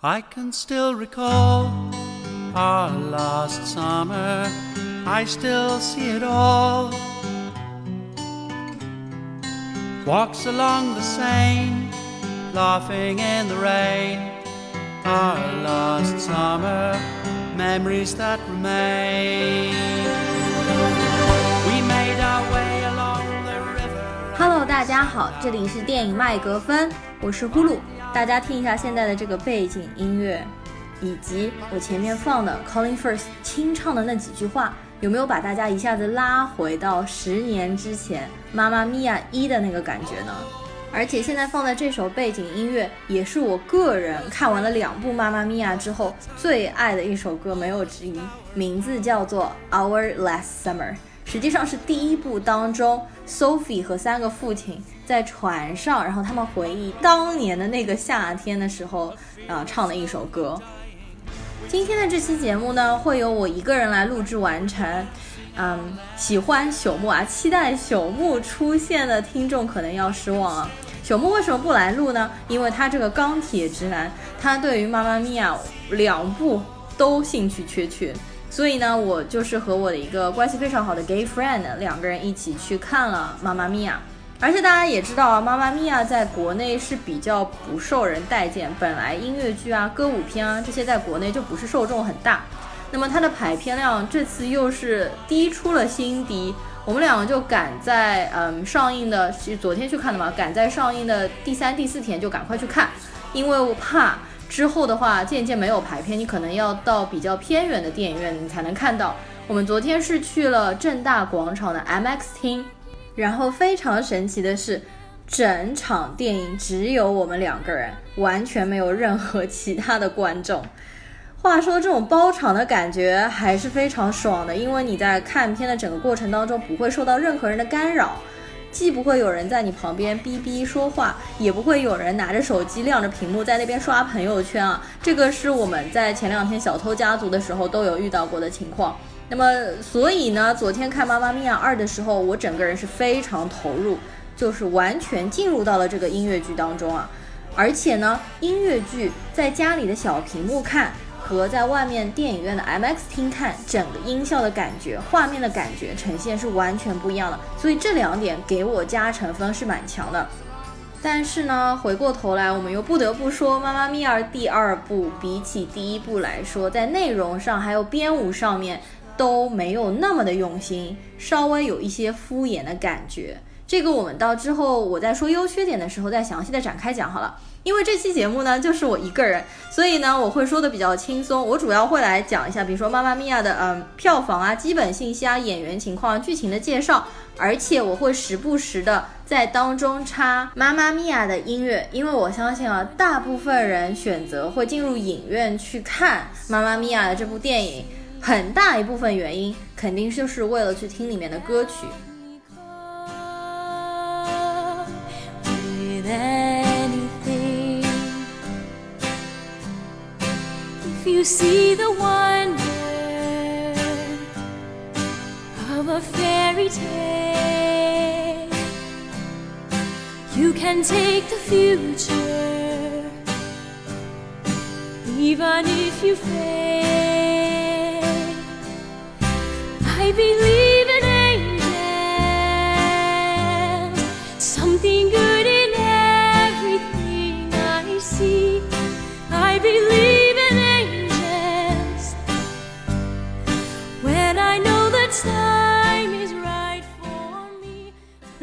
I can still recall our last summer. I still see it all. Walks along the Seine, laughing in the rain. Our last summer, memories that remain. We made our way along the river. Hello，大家好，这里是电影麦格芬，我是呼噜。 大家听一下现在的这个背景音乐，以及我前面放的 Colin Firth 清唱的那几句话，有没有把大家一下子拉回到十年之前《妈妈咪呀》一的那个感觉呢？而且现在放的这首背景音乐，也是我个人看完了两部《妈妈咪呀》之后最爱的一首歌，没有之一，名字叫做《Our Last Summer》。实际上是第一部当中，Sophie 和三个父亲在船上，然后他们回忆当年的那个夏天的时候，啊，唱的一首歌。今天的这期节目呢，会由我一个人来录制完成。嗯，喜欢朽木啊，期待朽木出现的听众可能要失望了。朽木为什么不来录呢？因为他这个钢铁直男，他对于《妈妈咪呀》两部都兴趣缺缺。所以呢，我就是和我的一个关系非常好的 gay friend 两个人一起去看了《妈妈咪呀》，而且大家也知道啊，《妈妈咪呀》在国内是比较不受人待见，本来音乐剧啊、歌舞片啊这些在国内就不是受众很大，那么它的排片量这次又是低出了新低，我们两个就赶在嗯上映的，是昨天去看的嘛，赶在上映的第三、第四天就赶快去看，因为我怕。之后的话，渐渐没有排片，你可能要到比较偏远的电影院你才能看到。我们昨天是去了正大广场的 MX 厅，然后非常神奇的是，整场电影只有我们两个人，完全没有任何其他的观众。话说这种包场的感觉还是非常爽的，因为你在看片的整个过程当中不会受到任何人的干扰。既不会有人在你旁边哔哔说话，也不会有人拿着手机亮着屏幕在那边刷朋友圈啊。这个是我们在前两天小偷家族的时候都有遇到过的情况。那么，所以呢，昨天看《妈妈咪呀二》的时候，我整个人是非常投入，就是完全进入到了这个音乐剧当中啊。而且呢，音乐剧在家里的小屏幕看。和在外面电影院的 MX 厅看，整个音效的感觉、画面的感觉呈现是完全不一样的，所以这两点给我加成分是蛮强的。但是呢，回过头来，我们又不得不说，《妈妈咪呀》第二部比起第一部来说，在内容上还有编舞上面都没有那么的用心，稍微有一些敷衍的感觉。这个我们到之后我在说优缺点的时候再详细的展开讲好了。因为这期节目呢就是我一个人，所以呢我会说的比较轻松。我主要会来讲一下，比如说《妈妈咪呀》的嗯票房啊、基本信息啊、演员情况、剧情的介绍，而且我会时不时的在当中插《妈妈咪呀》的音乐，因为我相信啊，大部分人选择会进入影院去看《妈妈咪呀》的这部电影，很大一部分原因肯定就是为了去听里面的歌曲。You see the wonder of a fairy tale. You can take the future, even if you fail. I believe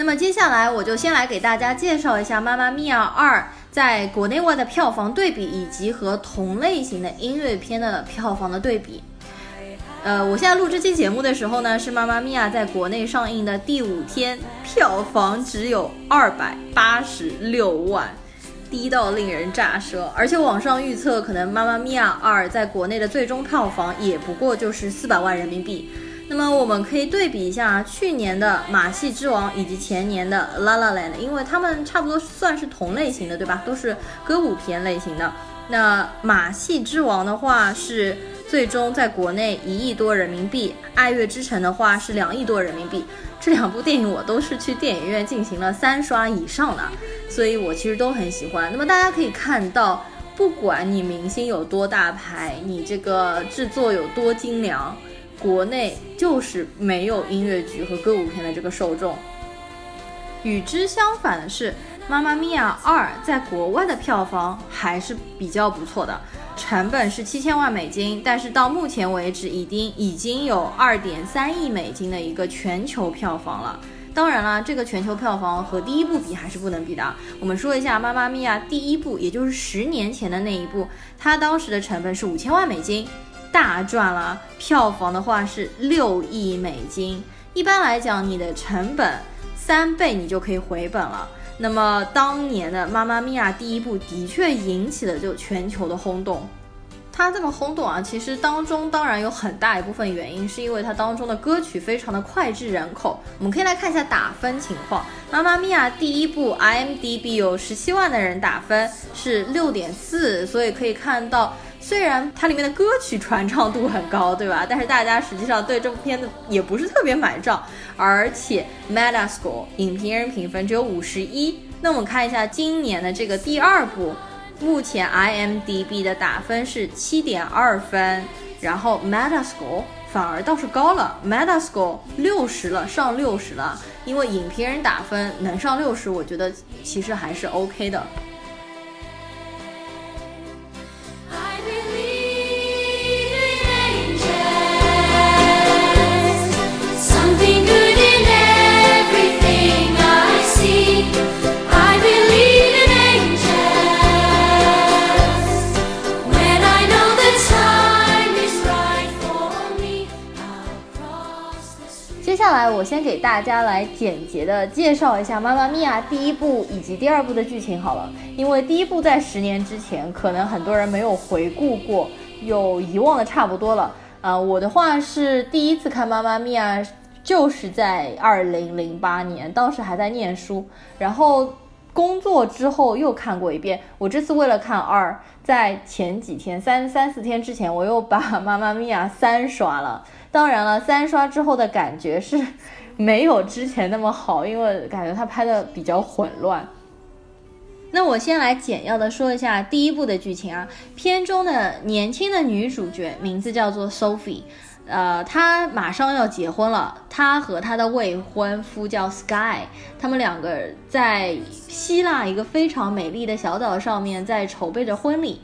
那么接下来我就先来给大家介绍一下《妈妈咪呀二》在国内外的票房对比，以及和同类型的音乐片的票房的对比。呃，我现在录这期节目的时候呢，是《妈妈咪呀》在国内上映的第五天，票房只有二百八十六万，低到令人咋舌。而且网上预测，可能《妈妈咪呀二》在国内的最终票房也不过就是四百万人民币。那么我们可以对比一下去年的《马戏之王》以及前年的《La La Land》，因为他们差不多算是同类型的，对吧？都是歌舞片类型的。那《马戏之王》的话是最终在国内一亿多人民币，《爱乐之城》的话是两亿多人民币。这两部电影我都是去电影院进行了三刷以上的，所以我其实都很喜欢。那么大家可以看到。不管你明星有多大牌，你这个制作有多精良，国内就是没有音乐剧和歌舞片的这个受众。与之相反的是，《妈妈咪呀二》在国外的票房还是比较不错的，成本是七千万美金，但是到目前为止已经已经有二点三亿美金的一个全球票房了。当然了，这个全球票房和第一部比还是不能比的。我们说一下《妈妈咪呀》第一部，也就是十年前的那一部，它当时的成本是五千万美金，大赚了。票房的话是六亿美金。一般来讲，你的成本三倍，你就可以回本了。那么当年的《妈妈咪呀》第一部的确引起了就全球的轰动。它这么轰动啊，其实当中当然有很大一部分原因是因为它当中的歌曲非常的脍炙人口。我们可以来看一下打分情况，《妈妈咪呀》第一部 IMDB 有十七万的人打分是六点四，所以可以看到，虽然它里面的歌曲传唱度很高，对吧？但是大家实际上对这部片子也不是特别买账，而且 Metascore 影评人评分只有五十一。那我们看一下今年的这个第二部。目前 IMDB 的打分是七点二分，然后 Metascore 反而倒是高了，Metascore 六十了，上六十了。因为影评人打分能上六十，我觉得其实还是 OK 的。下来我先给大家来简洁的介绍一下《妈妈咪呀》第一部以及第二部的剧情好了，因为第一部在十年之前，可能很多人没有回顾过，有遗忘的差不多了。啊、我的话是第一次看《妈妈咪呀》，就是在二零零八年，当时还在念书，然后工作之后又看过一遍。我这次为了看二，在前几天三三四天之前，我又把《妈妈咪呀》三刷了。当然了，三刷之后的感觉是没有之前那么好，因为感觉他拍的比较混乱。那我先来简要的说一下第一部的剧情啊。片中的年轻的女主角名字叫做 Sophie，呃，她马上要结婚了。她和她的未婚夫叫 Sky，他们两个在希腊一个非常美丽的小岛上面在筹备着婚礼。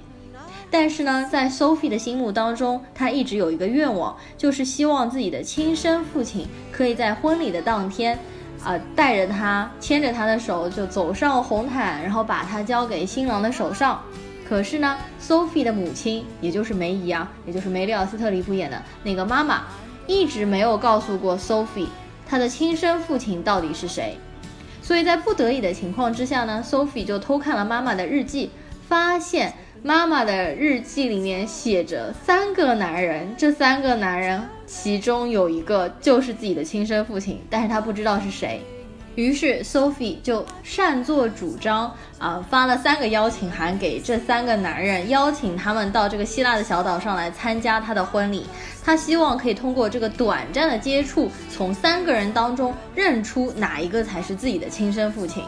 但是呢，在 Sophie 的心目当中，她一直有一个愿望，就是希望自己的亲生父亲可以在婚礼的当天，啊、带着她，牵着她的手就走上红毯，然后把她交给新郎的手上。可是呢，Sophie 的母亲，也就是梅姨啊，也就是梅丽尔·斯特里普演的那个妈妈，一直没有告诉过 Sophie 她的亲生父亲到底是谁。所以在不得已的情况之下呢，Sophie 就偷看了妈妈的日记，发现妈妈的日记里面写着三个男人，这三个男人其中有一个就是自己的亲生父亲，但是他不知道是谁。于是 Sophie 就擅作主张啊、发了三个邀请函给这三个男人，邀请他们到这个希腊的小岛上来参加他的婚礼。他希望可以通过这个短暂的接触，从三个人当中认出哪一个才是自己的亲生父亲。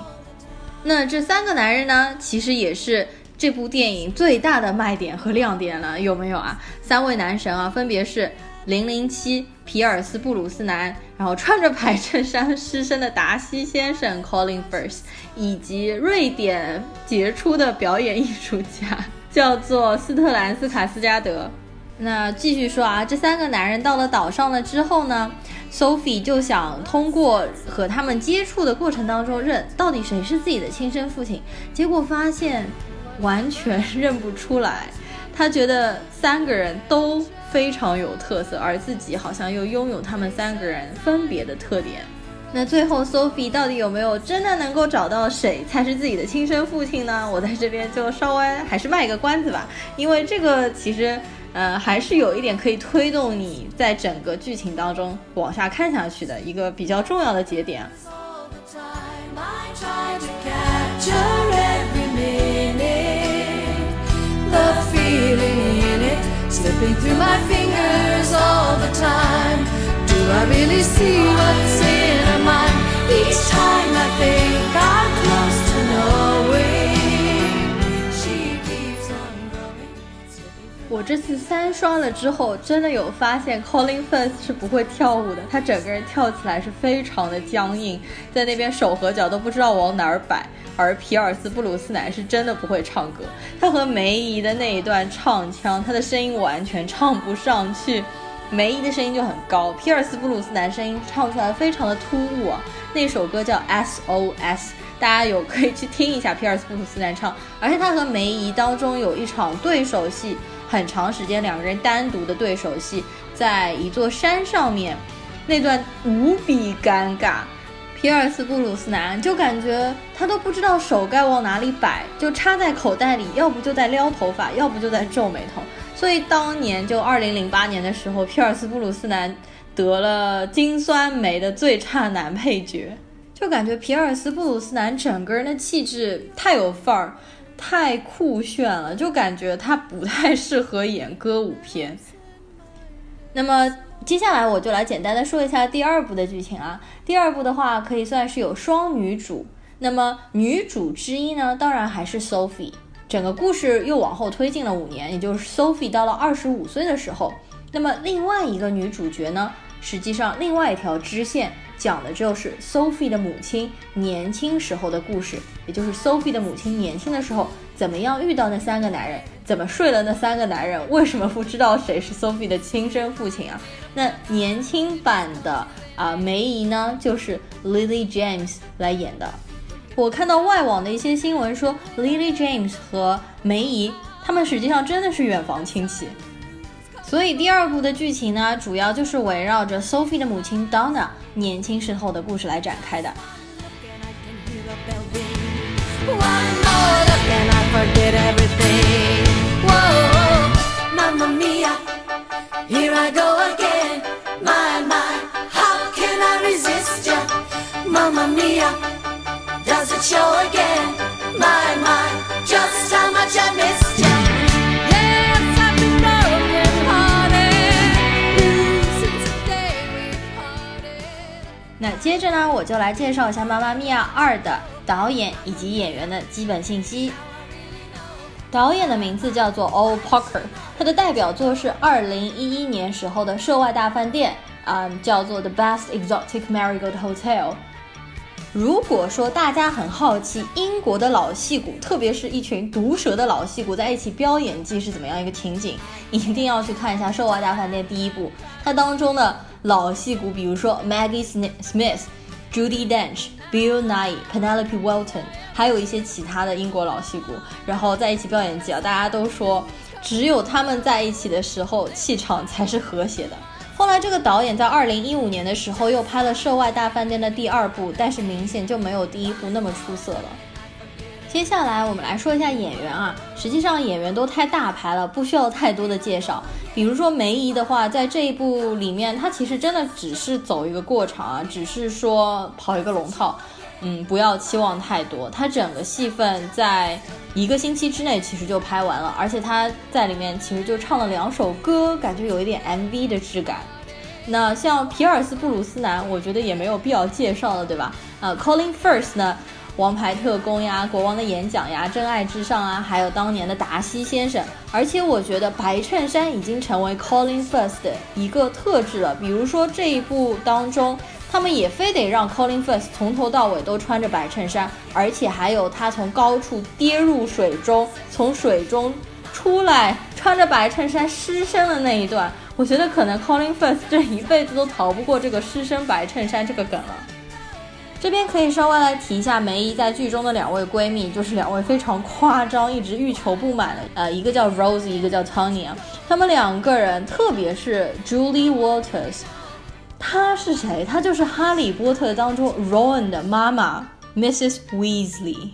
那这三个男人呢，其实也是这部电影最大的卖点和亮点了，有没有啊？三位男神啊，分别是零零七皮尔斯布鲁斯南，然后穿着白衬衫失声的达西先生 Colin Firth，以及瑞典杰出的表演艺术家叫做斯特兰斯卡斯加德。那继续说啊，这三个男人到了岛上了之后呢，Sophie 就想通过和他们接触的过程当中认到底谁是自己的亲生父亲，结果发现完全认不出来。他觉得三个人都非常有特色，而自己好像又拥有他们三个人分别的特点。那最后，Sophie 到底有没有真的能够找到谁才是自己的亲生父亲呢？我在这边就稍微还是卖一个关子吧，因为这个其实呃还是有一点可以推动你在整个剧情当中往下看下去的一个比较重要的节点。Slipping through my fingers all the time. Do I really see what's in her mind? Each time I think I'm 我这次三刷了之后，真的有发现 Colin Firth 是不会跳舞的，他整个人跳起来是非常的僵硬，在那边手和脚都不知道往哪儿摆。而皮尔斯布鲁斯南是真的不会唱歌，他和梅姨的那一段唱腔，他的声音完全唱不上去。梅姨的声音就很高，皮尔斯布鲁斯南声音唱出来非常的突兀啊。那首歌叫 SOS，大家有可以去听一下皮尔斯布鲁斯南唱，而且他和梅姨当中有一场对手戏。很长时间，两个人单独的对手戏，在一座山上面，那段无比尴尬。皮尔斯布鲁斯南就感觉他都不知道手该往哪里摆，就插在口袋里，要不就在撩头发，要不就在皱眉头。所以当年就二零零八年的时候，皮尔斯布鲁斯南得了金酸梅的最差男配角，就感觉皮尔斯布鲁斯南整个人的气质太有范儿。太酷炫了，就感觉他不太适合演歌舞片。那么接下来我就来简单的说一下第二部的剧情啊。第二部的话可以算是有双女主，那么女主之一呢，当然还是 Sophie。整个故事又往后推进了五年，也就是 Sophie 到了二十五岁的时候。那么另外一个女主角呢，实际上另外一条支线。讲的就是 Sophie 的母亲年轻时候的故事，也就是 Sophie 的母亲年轻的时候怎么样遇到那三个男人，怎么睡了那三个男人，为什么不知道谁是 Sophie 的亲生父亲啊？那年轻版的啊梅姨呢，就是 Lily James 来演的。我看到外网的一些新闻说，Lily James 和梅姨他们实际上真的是远房亲戚。所以第二部的剧情呢，主要就是围绕着 Sophie 的母亲 Donna 年轻时候的故事来展开的。接着呢，我就来介绍一下《妈妈咪呀二》的导演以及演员的基本信息。导演的名字叫做 O. Parker，他的代表作是2011年时候的《涉外大饭店》，啊，叫做《The Best Exotic Marigold Hotel》。如果说大家很好奇英国的老戏骨，特别是一群毒舌的老戏骨在一起飙演技是怎么样一个情景，一定要去看一下《涉外大饭店》第一部，它当中的。老戏骨，比如说 Maggie Smith、Judy Dench、Bill Nye、Penelope Walton，还有一些其他的英国老戏骨，然后在一起飙演技啊！大家都说，只有他们在一起的时候，气场才是和谐的。后来，这个导演在二零一五年的时候又拍了《涉外大饭店》的第二部，但是明显就没有第一部那么出色了。接下来我们来说一下演员啊，实际上演员都太大牌了，不需要太多的介绍。比如说梅姨的话，在这一部里面，她其实真的只是走一个过场啊，只是说跑一个龙套，嗯，不要期望太多。她整个戏份在一个星期之内其实就拍完了，而且她在里面其实就唱了两首歌，感觉有一点 MV 的质感。那像皮尔斯布鲁斯南，我觉得也没有必要介绍了，对吧？呃，Colin First 呢？王牌特工呀，国王的演讲呀，真爱至上啊，还有当年的达西先生。而且我觉得白衬衫已经成为 Colin Firth 的一个特质了。比如说这一部当中，他们也非得让 Colin Firth 从头到尾都穿着白衬衫，而且还有他从高处跌入水中，从水中出来穿着白衬衫失身的那一段。我觉得可能 Colin Firth 这一辈子都逃不过这个失身白衬衫这个梗了。这边可以稍微来提一下梅姨在剧中的两位闺蜜，就是两位非常夸张、一直欲求不满的，呃，一个叫 Rose，一个叫 Tony 啊。他们两个人，特别是 Julie Walters，她是谁？她就是《哈利波特》当中 Ron 的妈妈 Mrs. Weasley。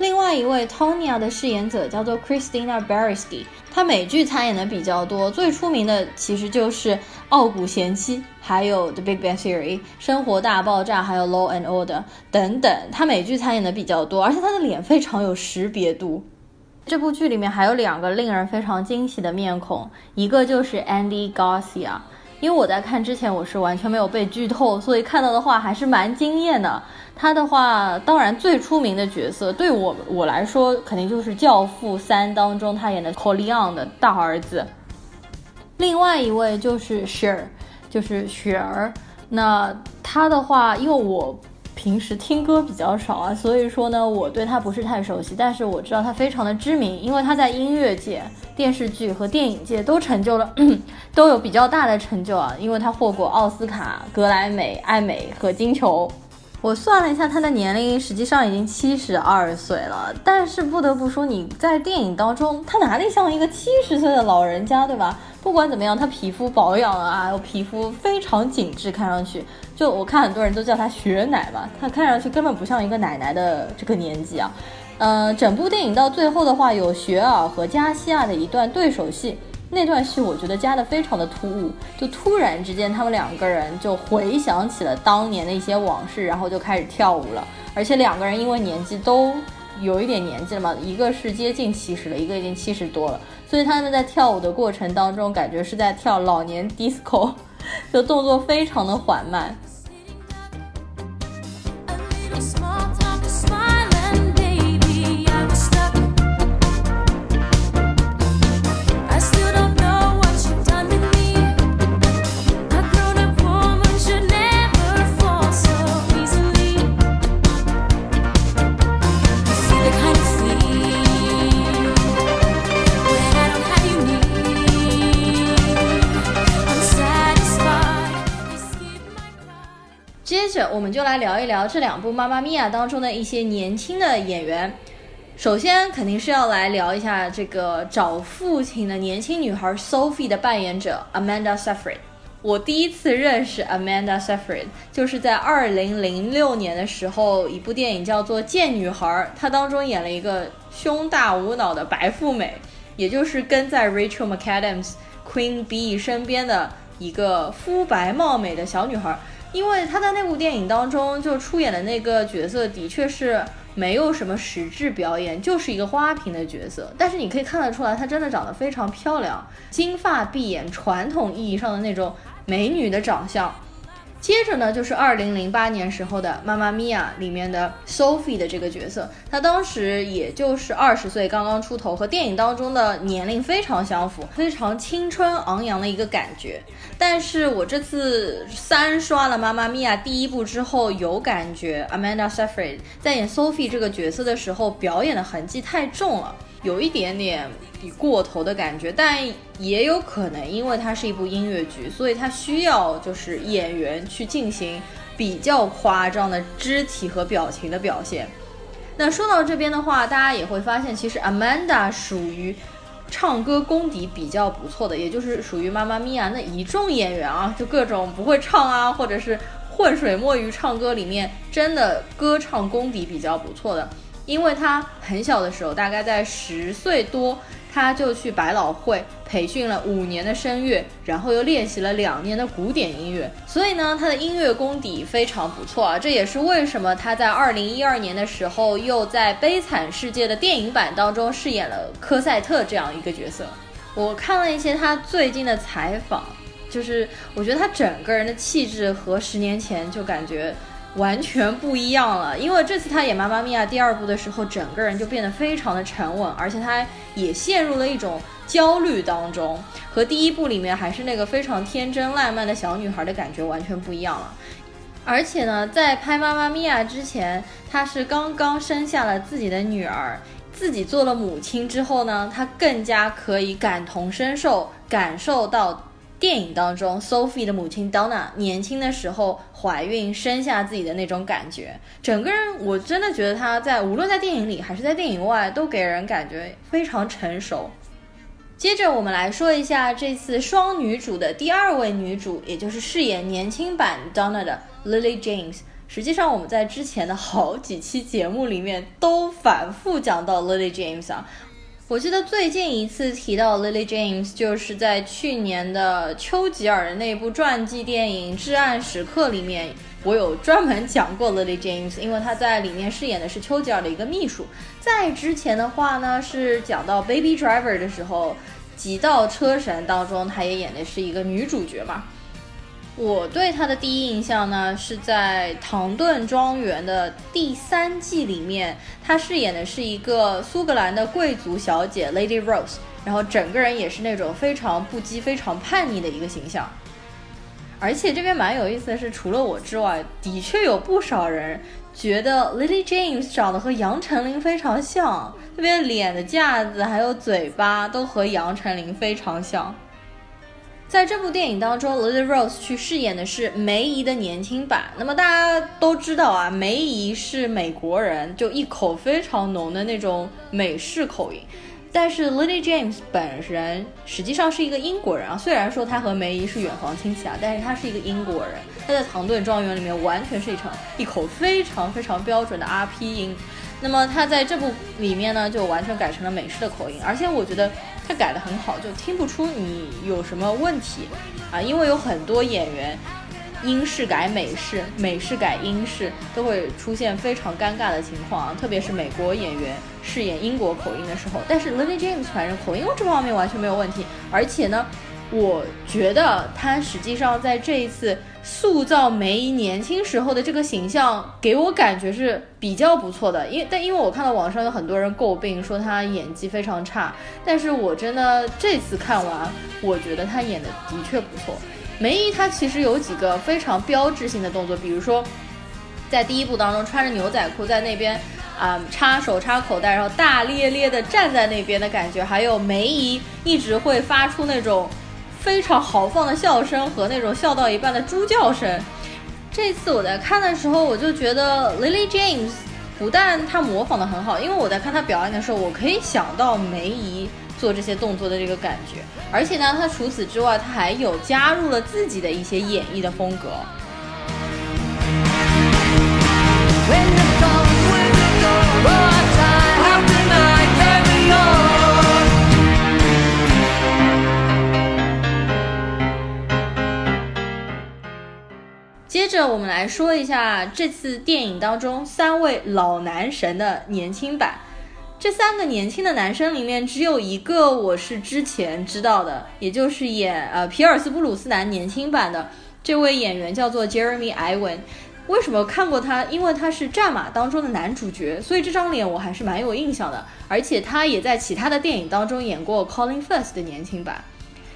另外一位 Tonya 的饰演者叫做 Christina Baranski，她美剧参演的比较多，最出名的其实就是《傲骨贤妻》，还有《The Big Bang Theory》、《生活大爆炸》，还有《Law and Order》等等。她美剧参演的比较多，而且她的脸非常有识别度。这部剧里面还有两个令人非常惊喜的面孔，一个就是 Andy Garcia。因为我在看之前我是完全没有被剧透，所以看到的话还是蛮惊艳的。他的话，当然最出名的角色，对我我来说，肯定就是《教父三》当中他演的 Corleone 的大儿子。另外一位就是雪儿，就是雪儿。那他的话，因为我平时听歌比较少啊，所以说呢，我对他不是太熟悉。但是我知道他非常的知名，因为他在音乐界、电视剧和电影界都成就了，都有比较大的成就啊。因为他获过奥斯卡、格莱美、艾美和金球。我算了一下，他的年龄实际上已经七十二岁了。但是不得不说，你在电影当中，他哪里像一个七十岁的老人家，对吧？不管怎么样，他皮肤保养啊，皮肤非常紧致，看上去就我看很多人都叫他雪奶嘛，他看上去根本不像一个奶奶的这个年纪啊。呃，整部电影到最后的话，有雪儿和加西亚的一段对手戏。那段戏我觉得加的非常的突兀，就突然之间他们两个人就回想起了当年的一些往事，然后就开始跳舞了。而且两个人因为年纪都有一点年纪了嘛，一个是接近七十了，一个已经七十多了，所以他们在跳舞的过程当中，感觉是在跳老年 disco，就动作非常的缓慢。我们就来聊一聊这两部《妈妈咪呀》当中的一些年轻的演员。首先，肯定是要来聊一下这个找父亲的年轻女孩 Sophie 的扮演者 Amanda Seyfried。我第一次认识 Amanda Seyfried 就是在2006年的时候，一部电影叫做《贱女孩》，她当中演了一个胸大无脑的白富美，也就是跟在 Rachel McAdams Queen Bee 身边的一个肤白貌美的小女孩。因为他在那部电影当中就出演的那个角色，的确是没有什么实质表演，就是一个花瓶的角色。但是你可以看得出来，她真的长得非常漂亮，金发碧眼，传统意义上的那种美女的长相。接着呢，就是二零零八年时候的《妈妈咪呀》里面的 Sophie 的这个角色，她当时也就是二十岁刚刚出头，和电影当中的年龄非常相符，非常青春昂扬的一个感觉。但是我这次三刷了《妈妈咪呀》第一部之后，有感觉 Amanda Seyfried 在演 Sophie 这个角色的时候，表演的痕迹太重了，有一点点。过头的感觉，但也有可能因为它是一部音乐剧，所以它需要就是演员去进行比较夸张的肢体和表情的表现。那说到这边的话，大家也会发现，其实 Amanda 属于唱歌功底比较不错的，也就是属于妈妈咪呀那一众演员啊，就各种不会唱啊，或者是浑水摸鱼唱歌里面，真的歌唱功底比较不错的。因为他很小的时候，大概在十岁多。他就去百老汇培训了五年的声乐，然后又练习了两年的古典音乐，所以呢，他的音乐功底非常不错啊。这也是为什么他在二零一二年的时候又在《悲惨世界》的电影版当中饰演了科赛特这样一个角色。我看了一些他最近的采访，就是我觉得他整个人的气质和十年前就感觉。完全不一样了，因为这次他演《妈妈咪呀》第二部的时候，整个人就变得非常的沉稳，而且他也陷入了一种焦虑当中，和第一部里面还是那个非常天真烂漫的小女孩的感觉完全不一样了。而且呢，在拍《妈妈咪呀》之前，他是刚刚生下了自己的女儿，自己做了母亲之后呢，他更加可以感同身受，感受到。电影当中，Sophie 的母亲 Donna 年轻的时候怀孕生下自己的那种感觉，整个人我真的觉得她在无论在电影里还是在电影外，都给人感觉非常成熟。接着我们来说一下这次双女主的第二位女主，也就是饰演年轻版 Donna 的 Lily James。实际上我们在之前的好几期节目里面都反复讲到 Lily James 啊。我记得最近一次提到 Lily James，就是在去年的丘吉尔的那部传记电影《至暗时刻》里面，我有专门讲过 Lily James，因为她在里面饰演的是丘吉尔的一个秘书。在之前的话呢，是讲到 Baby Driver 的时候，《极道车神》当中，她也演的是一个女主角嘛。我对她的第一印象呢，是在《唐顿庄园》的第三季里面，她饰演的是一个苏格兰的贵族小姐 Lady Rose，然后整个人也是那种非常不羁、非常叛逆的一个形象。而且这边蛮有意思的是，除了我之外，的确有不少人觉得 Lily James 长得和杨丞琳非常像，特别脸的架子还有嘴巴都和杨丞琳非常像。在这部电影当中，Lily Rose 去饰演的是梅姨的年轻版。那么大家都知道啊，梅姨是美国人，就一口非常浓的那种美式口音。但是 Lily James 本人实际上是一个英国人啊，虽然说他和梅姨是远房亲戚啊，但是他是一个英国人。他在《唐顿庄园》里面完全是一场一口非常非常标准的 RP 音。那么他在这部里面呢，就完全改成了美式的口音，而且我觉得他改的很好，就听不出你有什么问题啊，因为有很多演员。英式改美式，美式改英式，都会出现非常尴尬的情况啊！特别是美国演员饰演英国口音的时候。但是 Lily James 反正口音这方面完全没有问题，而且呢，我觉得他实际上在这一次塑造梅姨年轻时候的这个形象，给我感觉是比较不错的。因但因为我看到网上有很多人诟病说他演技非常差，但是我真的这次看完，我觉得他演的的确不错。梅姨她其实有几个非常标志性的动作，比如说，在第一部当中穿着牛仔裤在那边啊插手插口袋，然后大咧咧的站在那边的感觉，还有梅姨一直会发出那种非常豪放的笑声和那种笑到一半的猪叫声。这次我在看的时候，我就觉得 Lily James 不但她模仿的很好，因为我在看她表演的时候，我可以想到梅姨。做这些动作的这个感觉，而且呢，他除此之外，他还有加入了自己的一些演绎的风格。接着，我们来说一下这次电影当中三位老男神的年轻版。这三个年轻的男生里面，只有一个我是之前知道的，也就是演呃皮尔斯布鲁斯南年轻版的这位演员叫做 Jeremy Iwan。为什么看过他？因为他是《战马》当中的男主角，所以这张脸我还是蛮有印象的。而且他也在其他的电影当中演过 Colin f i r s t 的年轻版。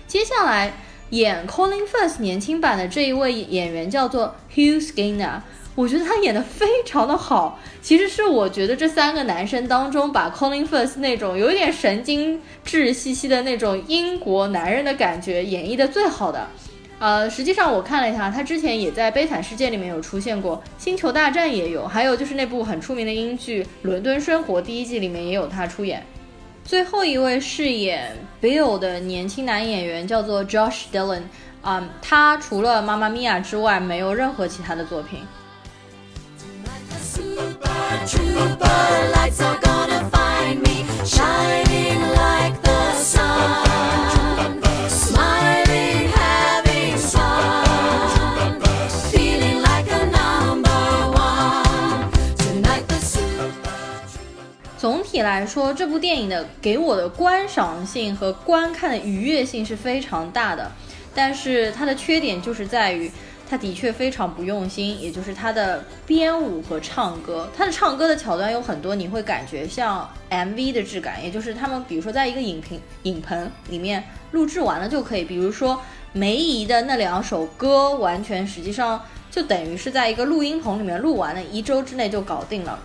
接下来演 Colin Firth 年轻版的这一位演员叫做 Hugh Skinner。我觉得他演的非常的好，其实是我觉得这三个男生当中，把 Colin Firth 那种有点神经质兮兮的那种英国男人的感觉演绎的最好的。呃，实际上我看了一下，他之前也在《悲惨世界》里面有出现过，《星球大战》也有，还有就是那部很出名的英剧《伦敦生活》第一季里面也有他出演。最后一位饰演 Bill 的年轻男演员叫做 Josh Dillon，啊，他除了《妈妈咪呀》之外，没有任何其他的作品。来说，这部电影的给我的观赏性和观看的愉悦性是非常大的，但是它的缺点就是在于。它的确非常不用心，也就是它的编舞和唱歌，它的唱歌的桥段有很多，你会感觉像 MV 的质感，也就是他们比如说在一个影屏影棚里面录制完了就可以，比如说梅姨的那两首歌，完全实际上就等于是在一个录音棚里面录完了，一周之内就搞定了，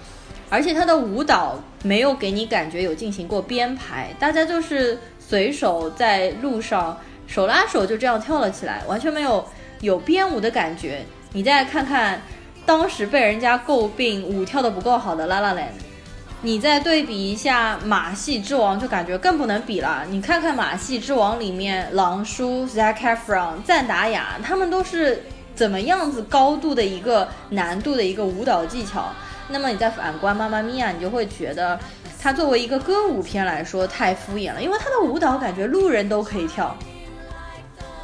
而且他的舞蹈没有给你感觉有进行过编排，大家就是随手在路上手拉手就这样跳了起来，完全没有。有编舞的感觉，你再看看当时被人家诟病舞跳的不够好的《La La Land》，你再对比一下《马戏之王》，就感觉更不能比了。你看看《马戏之王》里面狼叔 Zac Efron、赞达雅，他们都是怎么样子高度的一个难度的一个舞蹈技巧。那么你再反观《妈妈咪呀》，你就会觉得它作为一个歌舞片来说太敷衍了，因为它的舞蹈感觉路人都可以跳。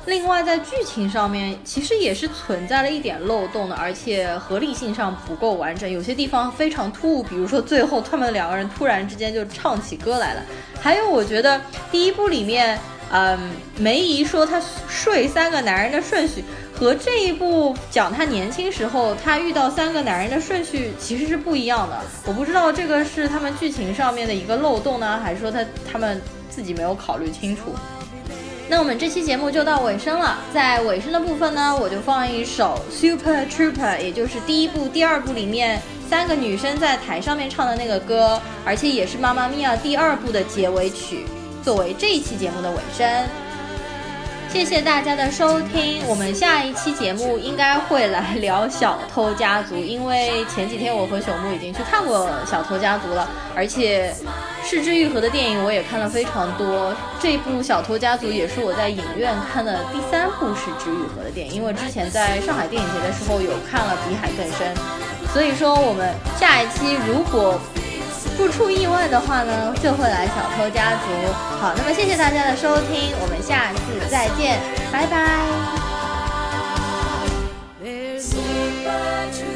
另外，在剧情上面其实也是存在了一点漏洞的，而且合理性上不够完整，有些地方非常突兀。比如说最后他们两个人突然之间就唱起歌来了。还有，我觉得第一部里面嗯，梅姨说她睡三个男人的顺序和这一部讲她年轻时候她遇到三个男人的顺序其实是不一样的。我不知道这个是他们剧情上面的一个漏洞呢，还是说他他们自己没有考虑清楚。那我们这期节目就到尾声了，在尾声的部分呢，我就放一首 Super Trooper，也就是第一部、第二部里面三个女生在台上面唱的那个歌，而且也是《妈妈咪呀》第二部的结尾曲，作为这一期节目的尾声。谢谢大家的收听，我们下一期节目应该会来聊《小偷家族》，因为前几天我和朽木已经去看过《小偷家族》了，而且失之愈合的电影我也看了非常多。这部《小偷家族》也是我在影院看的第三部失之愈合的电影，因为之前在上海电影节的时候有看了《比海更深》，所以说我们下一期如果。不出意外的话呢，就会来小偷家族。好，那么谢谢大家的收听，我们下次再见，拜拜。There's a